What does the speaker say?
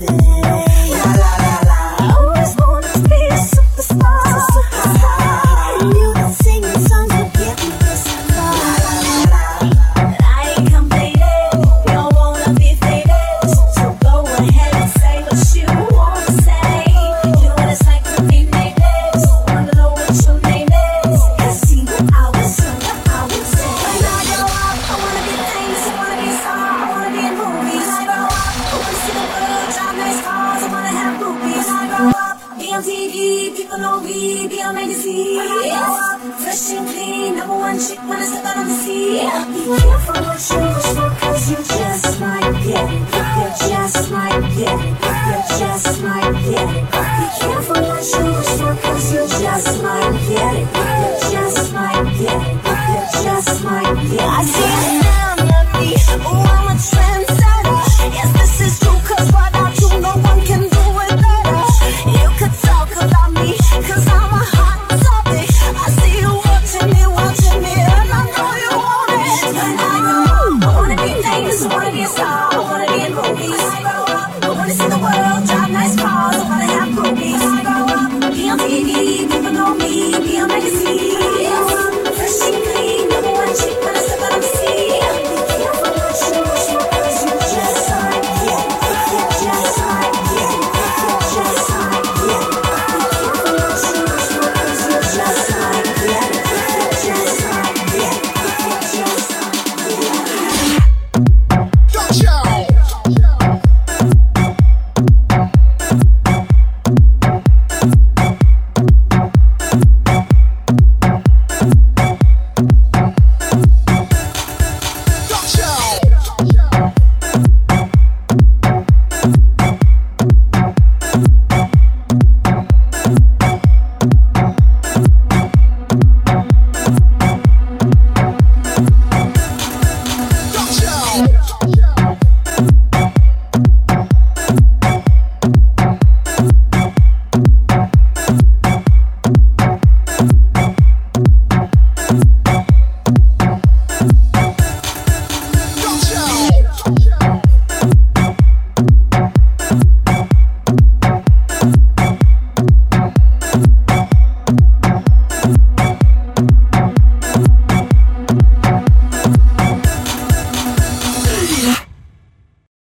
baby. on TV, people know we be on magazines. Fresh and clean, number one chick when I step out on the scene. Yeah. Be careful what you wish for, cause you just might get it. You just might get it. You just might get it.